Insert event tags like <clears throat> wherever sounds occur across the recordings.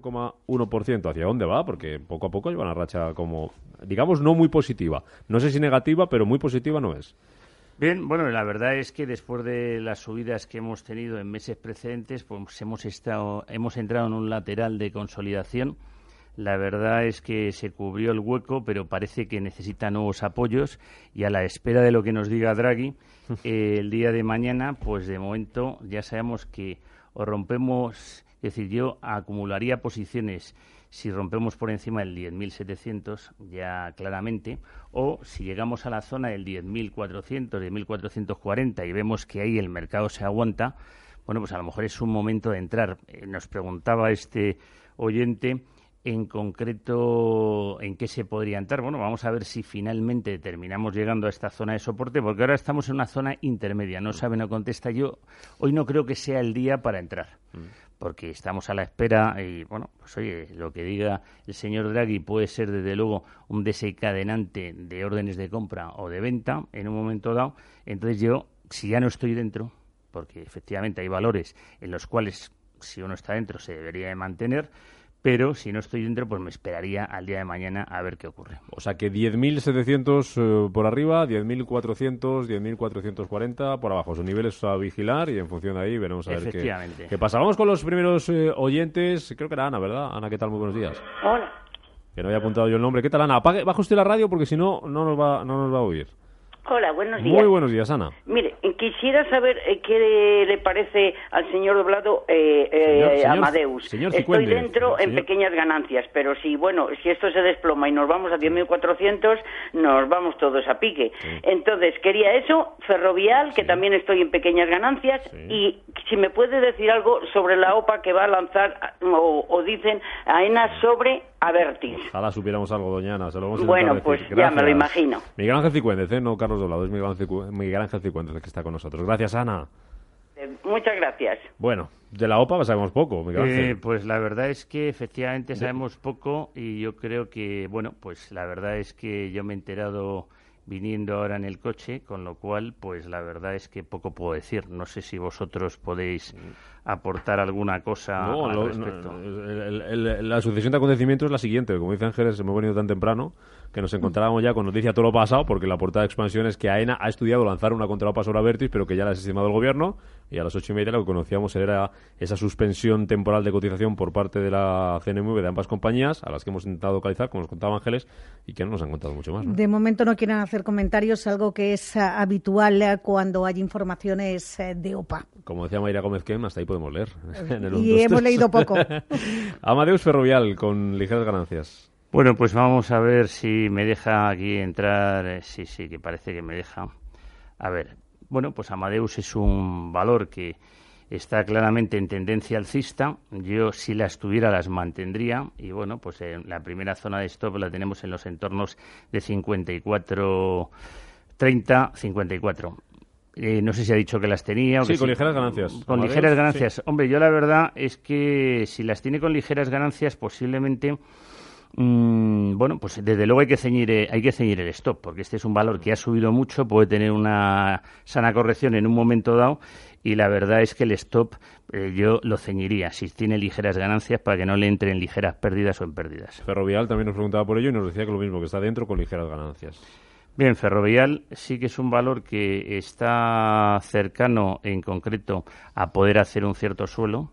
0,1%. ¿Hacia dónde va? Porque poco a poco lleva una racha como, digamos, no muy positiva. No sé si negativa, pero muy positiva no es. Bien, bueno, la verdad es que después de las subidas que hemos tenido en meses precedentes, pues hemos, estado, hemos entrado en un lateral de consolidación. La verdad es que se cubrió el hueco, pero parece que necesita nuevos apoyos y a la espera de lo que nos diga Draghi <laughs> eh, el día de mañana, pues de momento ya sabemos que o rompemos, es decir, yo acumularía posiciones si rompemos por encima del 10.700 ya claramente, o si llegamos a la zona del 10.400, 10.440 y vemos que ahí el mercado se aguanta, bueno, pues a lo mejor es un momento de entrar. Eh, nos preguntaba este oyente en concreto en qué se podría entrar. Bueno, vamos a ver si finalmente terminamos llegando a esta zona de soporte, porque ahora estamos en una zona intermedia. No sabe, no contesta. Yo hoy no creo que sea el día para entrar. Mm porque estamos a la espera y, bueno, pues oye, lo que diga el señor Draghi puede ser desde luego un desencadenante de órdenes de compra o de venta en un momento dado. Entonces yo, si ya no estoy dentro, porque efectivamente hay valores en los cuales si uno está dentro se debería de mantener, pero si no estoy dentro, pues me esperaría al día de mañana a ver qué ocurre. O sea que 10.700 eh, por arriba, 10.400, 10.440 por abajo. Son niveles a vigilar y en función de ahí veremos a ver qué, qué, pasa. Vamos con los primeros eh, oyentes. Creo que era Ana, ¿verdad? Ana, ¿qué tal? Muy buenos días. Hola. Que no había apuntado yo el nombre. ¿Qué tal, Ana? Apague, baja usted la radio porque si no, no nos va, no nos va a oír. Hola, buenos días. Muy buenos días, Ana. Mire, quisiera saber eh, qué le parece al señor Doblado eh, eh Amadeus. Estoy dentro en pequeñas ganancias, pero si, bueno, si esto se desploma y nos vamos a 10.400, nos vamos todos a pique. Entonces, quería eso, Ferrovial, que también estoy en pequeñas ganancias, y si me puede decir algo sobre la OPA que va a lanzar, o, o dicen, AENA sobre Avertis. Ojalá supiéramos algo, doña Ana. Se lo vamos a bueno, pues ya me lo imagino. Miguel Ángel Cicuéndez, ¿eh? no Carlos Doblado, es Miguel Ángel Cicuéndez el que está con nosotros. Gracias, Ana. Eh, muchas gracias. Bueno, de la OPA sabemos poco, Miguel Ángel. Eh, pues la verdad es que efectivamente sabemos poco y yo creo que, bueno, pues la verdad es que yo me he enterado viniendo ahora en el coche, con lo cual, pues la verdad es que poco puedo decir. No sé si vosotros podéis aportar alguna cosa al respecto. la sucesión de acontecimientos es la siguiente. Como dice Ángeles, hemos venido tan temprano que nos encontrábamos ya con noticia todo lo pasado, porque la portada de expansión es que AENA ha estudiado lanzar una contraopa sobre Avertis, pero que ya la ha estimado el gobierno, y a las ocho y media lo que conocíamos era esa suspensión temporal de cotización por parte de la CNMV de ambas compañías, a las que hemos intentado localizar, como nos contaba Ángeles, y que no nos han contado mucho más. De momento no quieren hacer comentarios, algo que es eh, habitual eh, cuando hay informaciones eh, de OPA. Como decía Mayra Gómez Kem, hasta ahí podemos leer. <laughs> y hemos leído poco. <laughs> Amadeus Ferrovial, con ligeras ganancias. Bueno, pues vamos a ver si me deja aquí entrar. Eh, sí, sí, que parece que me deja. A ver, bueno, pues Amadeus es un valor que está claramente en tendencia alcista. Yo, si las tuviera, las mantendría. Y bueno, pues en la primera zona de stop la tenemos en los entornos de 54, 30, 54. no sé si ha dicho que las tenía. sí, con ligeras ganancias. Con ligeras ganancias. Hombre, yo la verdad es que si las tiene con ligeras ganancias, posiblemente Mm, bueno, pues desde luego hay que ceñir eh, hay que ceñir el stop, porque este es un valor que ha subido mucho, puede tener una sana corrección en un momento dado y la verdad es que el stop eh, yo lo ceñiría si tiene ligeras ganancias para que no le entren ligeras pérdidas o en pérdidas. Ferrovial también nos preguntaba por ello y nos decía que lo mismo, que está dentro con ligeras ganancias. Bien, Ferrovial sí que es un valor que está cercano en concreto a poder hacer un cierto suelo,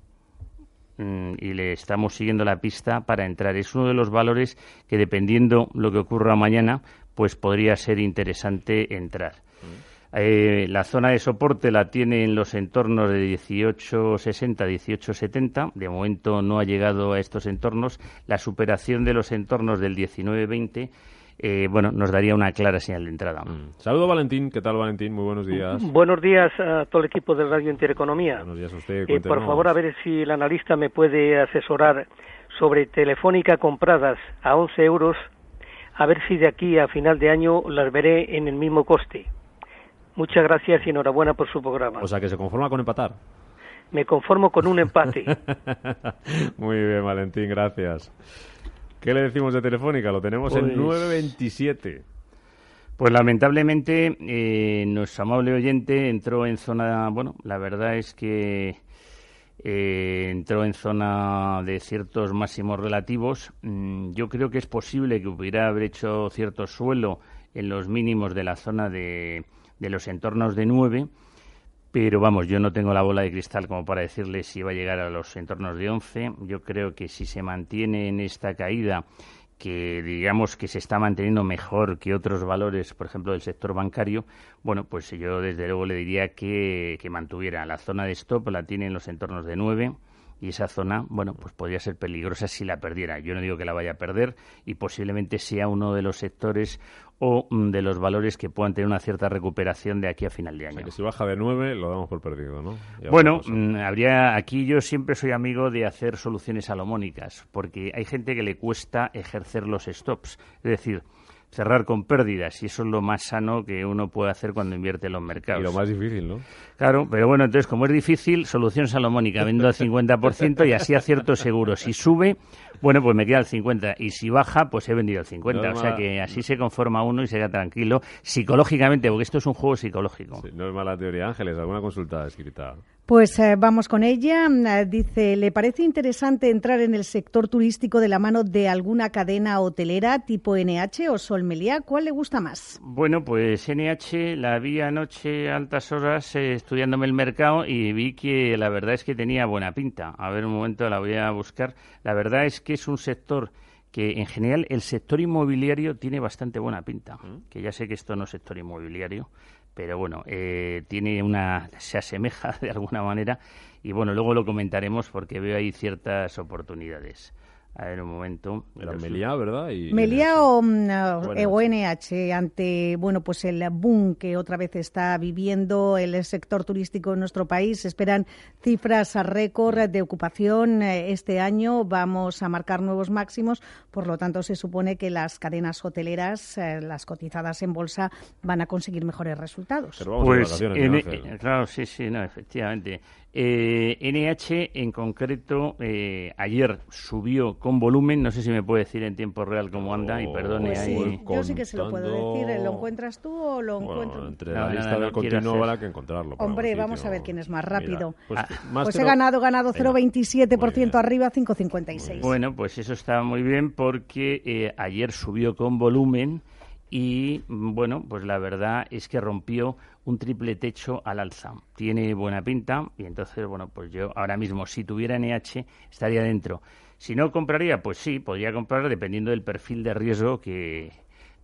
y le estamos siguiendo la pista para entrar. Es uno de los valores que, dependiendo lo que ocurra mañana, pues podría ser interesante entrar. Mm. Eh, la zona de soporte la tiene en los entornos de 1860, 1870. De momento no ha llegado a estos entornos. La superación de los entornos del 1920 eh, bueno, nos daría una clara señal de entrada. Mm. Saludo Valentín, ¿qué tal Valentín? Muy buenos días. Buenos días a todo el equipo de Radio Intereconomía. Buenos días a usted. Eh, por favor, a ver si el analista me puede asesorar sobre Telefónica compradas a 11 euros, a ver si de aquí a final de año las veré en el mismo coste. Muchas gracias y enhorabuena por su programa. O sea, que se conforma con empatar. Me conformo con un empate. <laughs> Muy bien, Valentín, gracias. ¿Qué le decimos de Telefónica? Lo tenemos en 927. Pues, pues lamentablemente eh, nuestro amable oyente entró en zona, bueno, la verdad es que eh, entró en zona de ciertos máximos relativos. Mm, yo creo que es posible que hubiera haber hecho cierto suelo en los mínimos de la zona de, de los entornos de 9 pero vamos, yo no tengo la bola de cristal como para decirle si va a llegar a los entornos de 11. Yo creo que si se mantiene en esta caída, que digamos que se está manteniendo mejor que otros valores, por ejemplo, del sector bancario, bueno, pues yo desde luego le diría que, que mantuviera la zona de stop, la tiene en los entornos de 9 y esa zona, bueno, pues podría ser peligrosa si la perdiera. Yo no digo que la vaya a perder y posiblemente sea uno de los sectores o mm, de los valores que puedan tener una cierta recuperación de aquí a final de año. que si baja de 9 lo damos por perdido, ¿no? bueno, mm, habría aquí yo siempre soy amigo de hacer soluciones salomónicas, porque hay gente que le cuesta ejercer los stops, es decir, cerrar con pérdidas y eso es lo más sano que uno puede hacer cuando invierte en los mercados. Y lo más difícil, ¿no? Claro, pero bueno, entonces como es difícil, solución salomónica, vendo al 50% y así acierto seguro. Si sube, bueno, pues me queda el 50 y si baja, pues he vendido el 50. o sea que así se conforma uno y se queda tranquilo psicológicamente, porque esto es un juego psicológico. no es mala teoría, Ángeles. ¿Alguna consulta escrita? Pues eh, vamos con ella. Eh, dice, ¿le parece interesante entrar en el sector turístico de la mano de alguna cadena hotelera tipo NH o Solmelia? ¿Cuál le gusta más? Bueno, pues NH la vi anoche a altas horas eh, estudiándome el mercado y vi que la verdad es que tenía buena pinta. A ver, un momento la voy a buscar. La verdad es que es un sector que en general el sector inmobiliario tiene bastante buena pinta, mm. que ya sé que esto no es sector inmobiliario, pero bueno, eh, tiene una, se asemeja <laughs> de alguna manera y bueno, luego lo comentaremos porque veo ahí ciertas oportunidades. A ver, un momento. Era Meliá, ¿verdad? Y Meliá o, NH ante, bueno, pues el boom que otra vez está viviendo el sector turístico en nuestro país. esperan cifras a récord de ocupación eh, este año. Vamos a marcar nuevos máximos. Por lo tanto, se supone que las cadenas hoteleras, eh, las cotizadas en bolsa, van a conseguir mejores resultados. Pero vamos pues, eh, claro, sí, sí, no, efectivamente. Eh, NH en concreto eh, ayer subió con volumen, no sé si me puede decir en tiempo real cómo anda y perdone pues ahí. Yo sí que se lo puedo decir, ¿lo encuentras tú o lo encuentro? Entre la lista del continuo habrá que encontrarlo. Hombre, vamos a ver quién es más rápido. pues, ah, pues he ganado, ganado 0,27% arriba, 5,56. Bueno, pues eso está muy bien porque eh, ayer subió con volumen y bueno, pues la verdad es que rompió un triple techo al alza. Tiene buena pinta y entonces, bueno, pues yo ahora mismo si tuviera NH estaría dentro. Si no compraría, pues sí, podría comprar dependiendo del perfil de riesgo que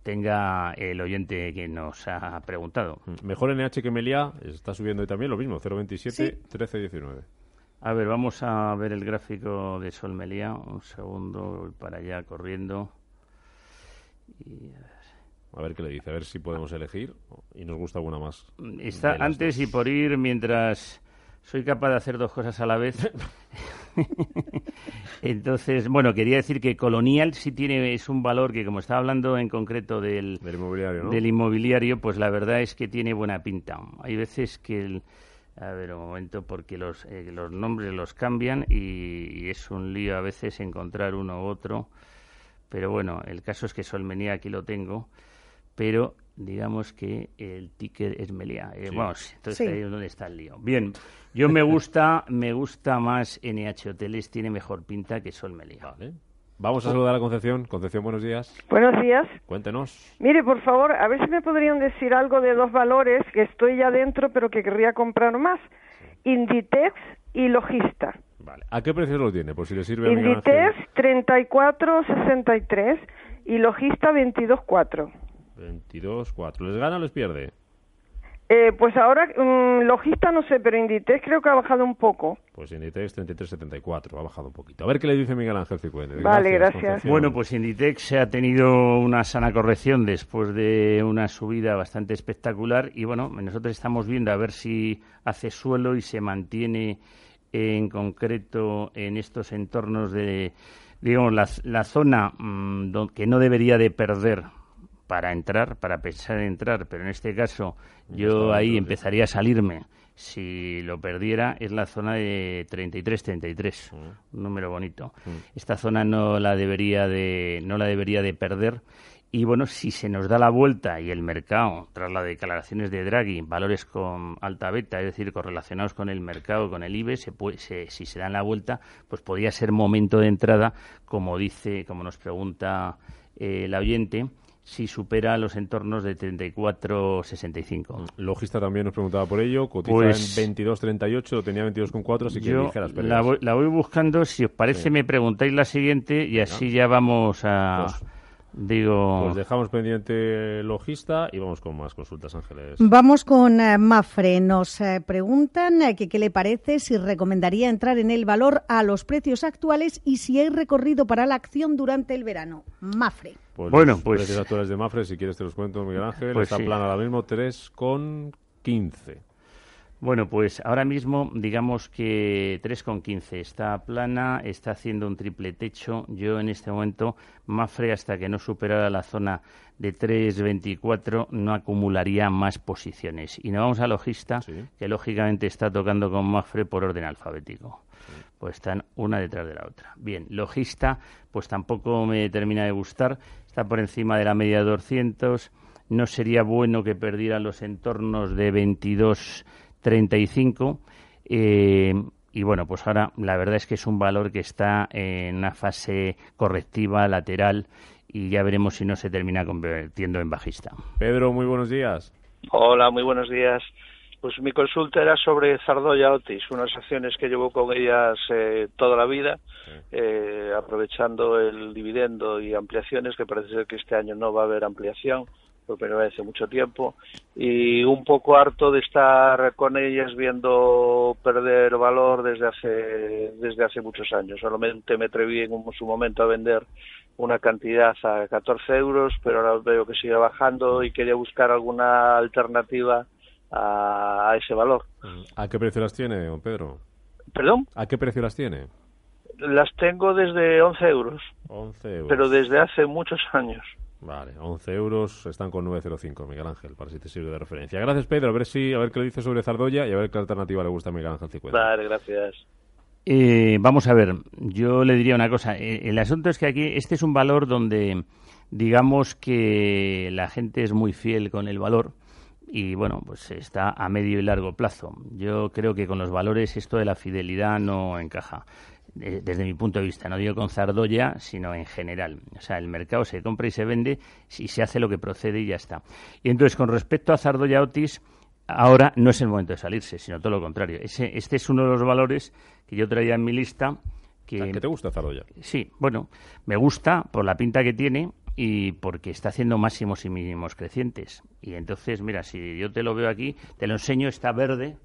tenga el oyente que nos ha preguntado. Mm, mejor NH que Melia, está subiendo también lo mismo, 0,27, 13,19. A ver, vamos a ver el gráfico de Sol Melia. Un segundo, voy para allá corriendo. Y a ver qué le dice, a ver si podemos elegir y nos gusta alguna más. Está antes y por ir mientras soy capaz de hacer dos cosas a la vez. <laughs> Entonces, bueno, quería decir que Colonial sí tiene, es un valor que, como estaba hablando en concreto del, del inmobiliario, ¿no? del inmobiliario, pues la verdad es que tiene buena pinta. Hay veces que el, a ver, un momento, porque los, eh, los nombres los cambian y, y, es un lío a veces encontrar uno u otro. Pero bueno, el caso es que Solmenía aquí lo tengo pero digamos que el ticket es Melia. Eh, vamos, entonces ahí es donde está el lío. Bien, yo me gusta, <laughs> me gusta más NH Hoteles, tiene mejor pinta que Sol Melia. Vamos a saludar a Concepción. Concepción, buenos días. Buenos días. Cuéntenos. Mire, por favor, a ver si me podrían decir algo de dos valores que estoy ya dentro, pero que querría comprar más. Inditex y Logista. Vale. ¿A qué precio lo tiene? Por si le sirve Inditex 34.63 y Logista 22.4. 22-4. ¿Les gana o les pierde? Eh, pues ahora, mm, logista no sé, pero Inditex creo que ha bajado un poco. Pues Inditex 33-74, ha bajado un poquito. A ver qué le dice Miguel Ángel Cicuende. Vale, gracias. Bueno, pues Inditex se ha tenido una sana corrección después de una subida bastante espectacular y bueno, nosotros estamos viendo a ver si hace suelo y se mantiene en concreto en estos entornos de, digamos, la, la zona mm, que no debería de perder para entrar, para pensar en entrar, pero en este caso yo ahí empezaría a salirme si lo perdiera es la zona de 33-33, mm. un número bonito. Mm. Esta zona no la debería de no la debería de perder y bueno, si se nos da la vuelta y el mercado, tras las declaraciones de Draghi, valores con alta beta, es decir, correlacionados con el mercado, con el IBE, se si se dan la vuelta, pues podría ser momento de entrada, como dice, como nos pregunta eh, el oyente, si supera los entornos de 34,65. Mm, Logista también nos preguntaba por ello, cotiza pues en 22,38, lo tenía 22,4, así que ligeras la voy, la voy buscando, si os parece me preguntáis la siguiente y así ya vamos a... Pues Digo. Pues dejamos pendiente logista y vamos con más consultas, Ángeles. Vamos con eh, Mafre. Nos eh, preguntan eh, que qué le parece, si recomendaría entrar en el valor a los precios actuales y si hay recorrido para la acción durante el verano. Mafre. Pues bueno, los pues. precios actuales de Mafre, si quieres te los cuento, Miguel Ángel. Pues está sí. plan ahora mismo 3,15. Bueno, pues ahora mismo digamos que 3,15 está plana, está haciendo un triple techo. Yo en este momento, Mafre, hasta que no superara la zona de 3,24, no acumularía más posiciones. Y nos vamos a Logista, que lógicamente está tocando con Mafre por orden alfabético. Pues están una detrás de la otra. Bien, Logista, pues tampoco me termina de gustar. Está por encima de la media de 200. No sería bueno que perdiera los entornos de 22 35. Eh, y bueno, pues ahora la verdad es que es un valor que está en una fase correctiva, lateral, y ya veremos si no se termina convirtiendo en bajista. Pedro, muy buenos días. Hola, muy buenos días. Pues mi consulta era sobre Zardoya Otis, unas acciones que llevo con ellas eh, toda la vida, eh, aprovechando el dividendo y ampliaciones, que parece ser que este año no va a haber ampliación por primera vez hace mucho tiempo, y un poco harto de estar con ellas viendo perder valor desde hace, desde hace muchos años. Solamente me atreví en su momento a vender una cantidad a 14 euros, pero ahora veo que sigue bajando y quería buscar alguna alternativa a, ese valor. ¿A qué precio las tiene, don Pedro? ¿Perdón? ¿A qué precio las tiene? Las tengo desde 11 euros. 11 euros. Pero desde hace muchos años. Vale, 11 euros, están con 9,05, Miguel Ángel, para si te sirve de referencia. Gracias, Pedro. A ver si a ver qué le dice sobre Zardoya y a ver qué alternativa le gusta a Miguel Ángel 50. Vale, gracias. Eh, vamos a ver, yo le diría una cosa. Eh, el asunto es que aquí este es un valor donde digamos que la gente es muy fiel con el valor y bueno, pues está a medio y largo plazo. Yo creo que con los valores esto de la fidelidad no encaja desde mi punto de vista, no digo con Zardoya, sino en general. O sea, el mercado se compra y se vende y se hace lo que procede y ya está. Y entonces, con respecto a Zardoya Otis, ahora no es el momento de salirse, sino todo lo contrario. Ese, este es uno de los valores que yo traía en mi lista. Que, ¿Qué te gusta Zardoya? Sí, bueno, me gusta por la pinta que tiene y porque está haciendo máximos y mínimos crecientes. Y entonces, mira, si yo te lo veo aquí, te lo enseño, está verde,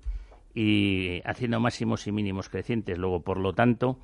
y haciendo máximos y mínimos crecientes. Luego, por lo tanto,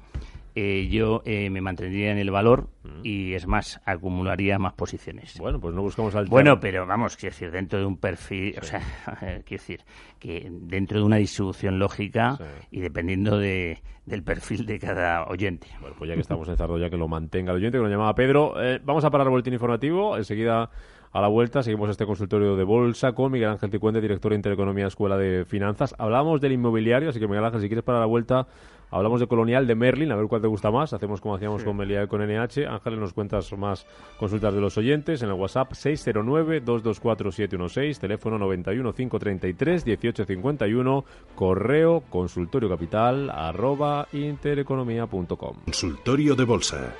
eh, yo eh, me mantendría en el valor mm. y es más, acumularía más posiciones. Bueno, pues no buscamos al Bueno, pero vamos, quiero decir, dentro de un perfil, o sea, <laughs> quiero decir, que dentro de una distribución lógica y dependiendo de, del perfil de cada oyente. Bueno, pues ya que estamos en ya que lo mantenga el oyente, que nos llamaba Pedro. Eh, vamos a parar el boletín informativo, enseguida a la vuelta seguimos este consultorio de bolsa con Miguel Ángel Ticuente, director de Intereconomía Escuela de Finanzas. Hablamos del inmobiliario, así que Miguel Ángel, si quieres para la vuelta, hablamos de Colonial, de Merlin, a ver cuál te gusta más. Hacemos como hacíamos con Melia y con NH. Ángel, nos cuentas más consultas de los oyentes en el WhatsApp 609-224-716, teléfono 91-533-1851, correo consultorio capital arroba intereconomía.com. Consultorio de bolsa.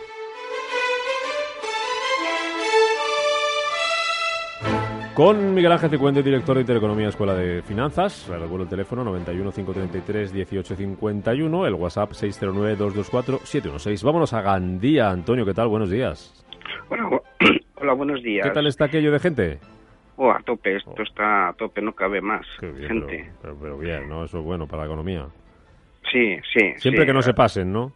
Con Miguel Ángel Cicuente, director de Intereconomía Escuela de Finanzas. Recuerdo el teléfono 91 533 1851, el WhatsApp 609 224 716. Vámonos a Gandía. Antonio, ¿qué tal? Buenos días. <clears throat> Hola, buenos días. ¿Qué tal está aquello de gente? Oh, a tope, esto oh. está a tope, no cabe más gente. Pero, bien, ¿no? Eso es bueno para la economía. Sí, sí. Siempre que no se pasen, ¿no?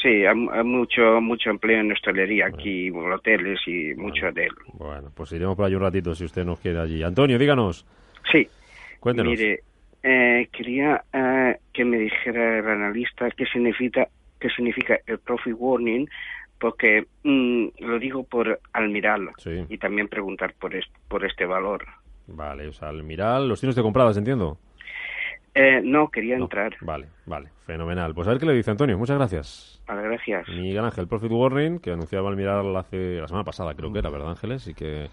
Sí, hay, mucho mucho empleo en hostelería aquí, hoteles y mucho de él. Bueno, pues iremos por allí un ratito si usted nos quiere allí. Antonio, díganos. Sí. Cuéntenos. Mire, eh, quería eh, que me dijera el analista qué significa qué significa el profit warning, porque mm, lo digo por Almiral y también preguntar por, por este valor. Vale, o sea, Almiral, los tienes de compradas, entiendo. Eh, no, quería entrar. Vale, vale, fenomenal. Pues a ver qué le dice Antonio. Muchas gracias. Vale, gracias. Miguel Ángel, Profit Warning, que anunciaba al mirar hace la semana pasada, creo que era, ¿verdad, Ángeles? Y que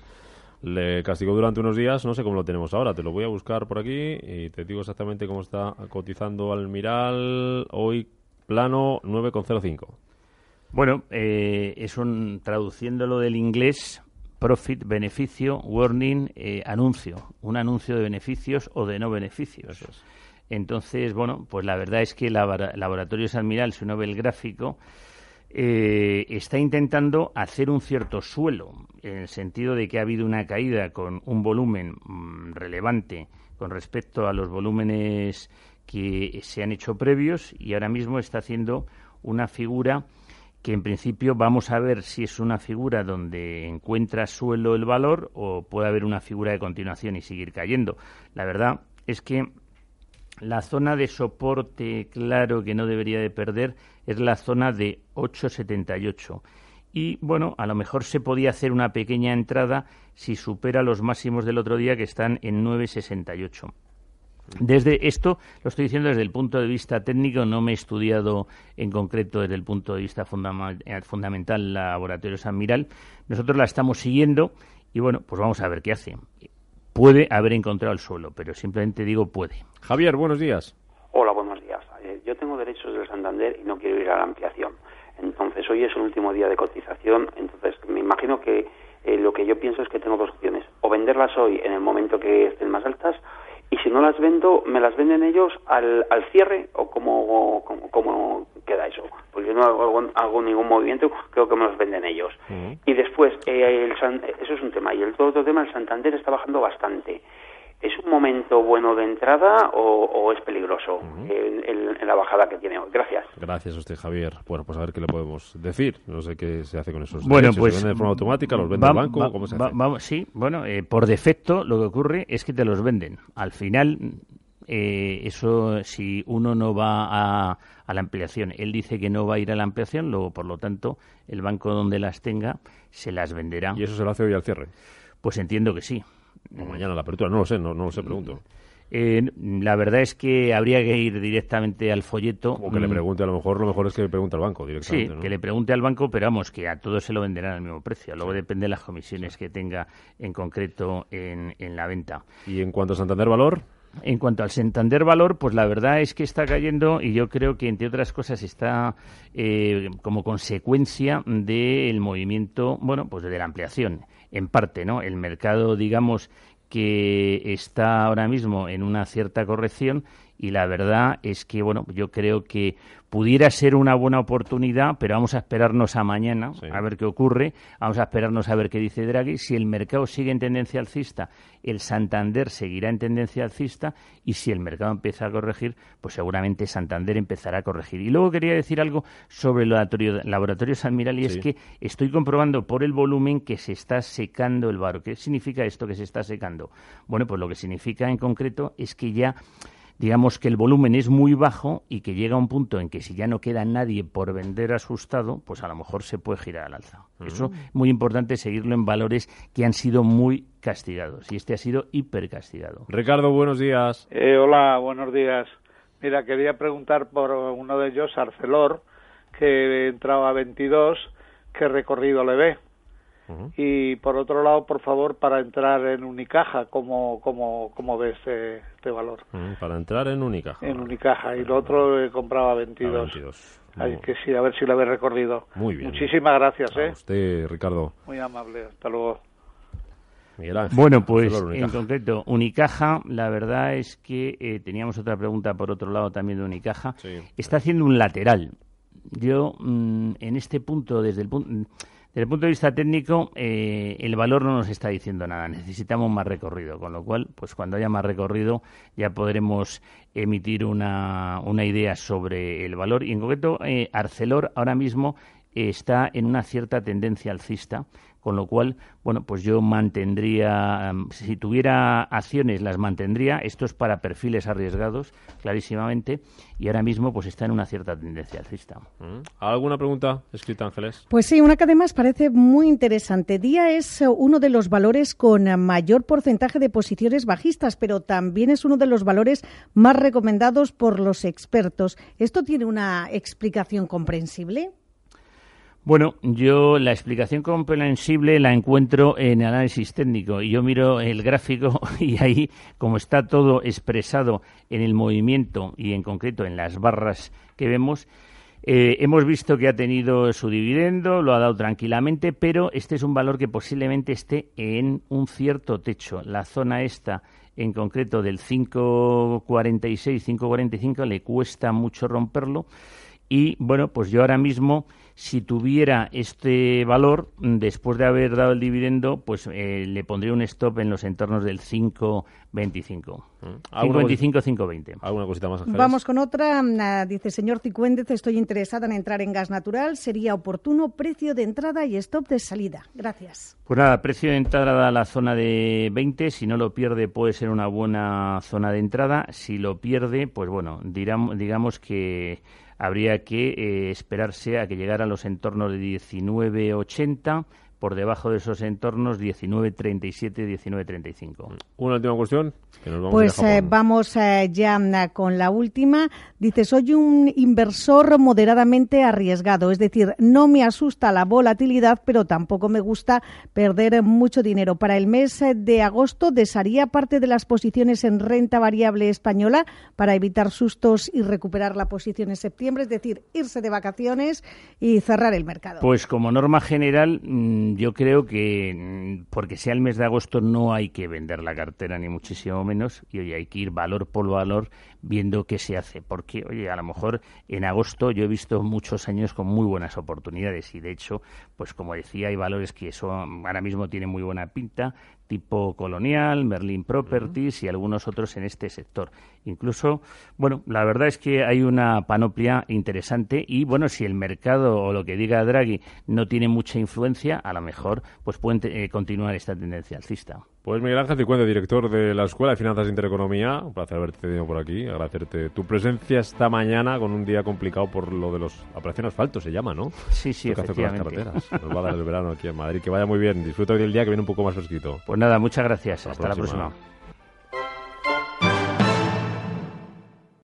le castigó durante unos días, no sé cómo lo tenemos ahora, te lo voy a buscar por aquí y te digo exactamente cómo está cotizando Almiral hoy plano 9,05. Bueno, eh, es un, traduciéndolo del inglés, profit, beneficio, warning, eh, anuncio. Un anuncio de beneficios o de no beneficios. Entonces, bueno, pues la verdad es que Laboratorios Admiral, si uno ve el gráfico, eh, está intentando hacer un cierto suelo, en el sentido de que ha habido una caída con un volumen mm, relevante con respecto a los volúmenes que se han hecho previos y ahora mismo está haciendo una figura que en principio vamos a ver si es una figura donde encuentra suelo el valor o puede haber una figura de continuación y seguir cayendo. La verdad es que la zona de soporte claro que no debería de perder es la zona de 878 y bueno, a lo mejor se podía hacer una pequeña entrada si supera los máximos del otro día que están en 968. Desde esto lo estoy diciendo desde el punto de vista técnico, no me he estudiado en concreto desde el punto de vista eh, fundamental Laboratorios Admiral. Nosotros la estamos siguiendo y bueno, pues vamos a ver qué hace. Puede haber encontrado el suelo, pero simplemente digo puede. Javier, buenos días. Hola, buenos días. Eh, yo tengo derechos del Santander y no quiero ir a la ampliación. Entonces, hoy es el último día de cotización, entonces me imagino que eh, lo que yo pienso es que tengo dos opciones. O venderlas hoy en el momento que estén más altas y si no las vendo, ¿me las venden ellos al, al cierre o cómo, cómo, queda eso? Pues yo no hago, ningún movimiento, creo que me los venden ellos. Y después, eh, eso es un tema. Y el otro tema, el Santander está bajando bastante. ¿Es un momento bueno de entrada o, es peligroso en, la bajada que tiene hoy? Gracias. Gracias a usted, Javier. Bueno, pues a ver qué le podemos decir. No sé qué se hace con esos bueno, pues, ¿Se venden de forma automática? ¿Los vende el banco? ¿Cómo se hace? sí, bueno, eh, por defecto lo que ocurre es que te los venden. Al final, eh, eso si uno no va a, a, la ampliación, él dice que no va a ir a la ampliación, luego, por lo tanto, el banco donde las tenga se las venderá. ¿Y eso se lo hace hoy al cierre? Pues entiendo que sí. O mañana la apertura, no lo sé, no, no lo sé, pregunto. Eh, la verdad es que habría que ir directamente al folleto. O que le mm. pregunte, a lo mejor lo mejor es que le pregunte al banco directamente. Sí, que le pregunte al banco, pero vamos, que a todos se lo venderán al mismo precio. Luego depende de las comisiones que tenga en concreto en, en la venta. ¿Y en cuanto a Santander Valor? En cuanto al Santander Valor, pues la verdad es que está cayendo y yo creo que, entre otras cosas, está eh, como consecuencia del movimiento, bueno, pues de la ampliación en parte, ¿no? El mercado, digamos, que está ahora mismo en una cierta corrección y la verdad es que, bueno, yo creo que pudiera ser una buena oportunidad, pero vamos a esperarnos a mañana a ver qué ocurre, vamos a esperarnos a ver qué dice Draghi. Si el mercado sigue en tendencia alcista, el Santander seguirá en tendencia alcista y si el mercado empieza a corregir, pues seguramente Santander empezará a corregir. Y luego quería decir algo sobre el laboratorio, Admiral y es que estoy comprobando por el volumen que se está secando el barro. ¿Qué significa esto que se está secando? Bueno, pues lo que significa en concreto es que ya digamos que el volumen es muy bajo y que llega a un punto en que si ya no queda nadie por vender asustado, pues a lo mejor se puede girar al alza. Eso es muy importante seguirlo en valores que han sido muy castigados y este ha sido hipercastigado. Ricardo, buenos días. Eh, hola, buenos días. Mira, quería preguntar por uno de ellos, Arcelor, que entraba a 22, ¿qué recorrido le ve? Y por otro lado, por favor, para entrar en Unicaja, ¿cómo, cómo, cómo ves este, este valor? para entrar en Unicaja. En Unicaja. Y lo otro he compraba 22. que sí, a ver si lo habéis recorrido. Muy bien. Muchísimas gracias. A ¿eh? usted, Ricardo. Muy amable. Hasta luego. bueno, pues en concreto, Unicaja, la verdad es que eh, teníamos otra pregunta por otro lado también de Unicaja. Está haciendo un lateral. Yo, mm, en este punto, desde el punto desde el punto de vista técnico, eh, el valor no nos está diciendo nada. Necesitamos más recorrido, con lo cual, pues cuando haya más recorrido ya podremos emitir una, una idea sobre el valor. Y en concreto, eh, Arcelor ahora mismo está en una cierta tendencia alcista con lo cual, bueno, pues yo mantendría, si tuviera acciones las mantendría, esto es para perfiles arriesgados, clarísimamente, y ahora mismo pues está en una cierta tendencia alcista. Mm. ¿Alguna pregunta escrita, Ángeles? Pues sí, una que además parece muy interesante. Día es eh, uno de los valores con mayor porcentaje de posiciones bajistas, pero también es uno de los valores más recomendados por los expertos. ¿Esto tiene una explicación comprensible? Bueno, yo la explicación comprensible la encuentro en análisis técnico y yo miro el gráfico <laughs> y ahí, como está todo expresado en el movimiento y en concreto en las barras que vemos, eh, hemos visto que ha tenido su dividendo, lo ha dado tranquilamente, pero este es un valor que posiblemente esté en un cierto techo. La zona esta, en concreto del 5.46, 5.45, le cuesta mucho romperlo. Y bueno, pues yo ahora mismo si tuviera este valor, después de haber dado el dividendo, pues eh, le pondría un stop en los entornos del 5.25. 5.25, 5.20. ¿Alguna cosita más? Vamos con otra. Dice, señor Cicuéndez, estoy interesada en entrar en gas natural. ¿Sería oportuno precio de entrada y stop de salida? Gracias. Pues nada, precio de entrada a la zona de 20. Si no lo pierde, puede ser una buena zona de entrada. Si lo pierde, pues bueno, digamos que habría que eh, esperarse a que llegara a los entornos de 19,80 por debajo de esos entornos 19.37, 19.35. Una última cuestión. pues eh, vamos eh, ya mm, con la última. Dice, soy un inversor moderadamente arriesgado, es decir, no me asusta la volatilidad, pero tampoco me gusta perder mucho dinero. Para el mes eh, de agosto desharía parte de las posiciones en renta variable española para evitar sustos y recuperar la posición en septiembre, es decir, irse de vacaciones y cerrar el mercado. Pues como norma general, mm, yo creo que mm, porque sea el mes de agosto no hay que vender la cartera ni muchísimo menos y hoy hay que ir valor por valor viendo qué se hace porque oye a lo mejor en agosto yo he visto muchos años con muy buenas oportunidades y de hecho pues como decía hay valores que son ahora mismo tienen muy buena pinta tipo Colonial, Merlin Properties y algunos otros en este sector. Incluso, bueno, la verdad es que hay una panoplia interesante y, bueno, si el mercado o lo que diga Draghi no tiene mucha influencia, a lo mejor pues pueden eh, continuar esta tendencia alcista. Pues Miguel Ángel Cicuente, director de la Escuela de Finanzas e Intereconomía, un placer haberte tenido por aquí, agradecerte tu presencia esta mañana con un día complicado por lo de los operación asfalto, se llama, ¿no? Sí, sí, efectivamente. Nos va a dar el verano aquí en Madrid, que vaya muy bien, disfruta hoy del día que viene un poco más fresquito. Pues nada, muchas gracias, hasta la próxima.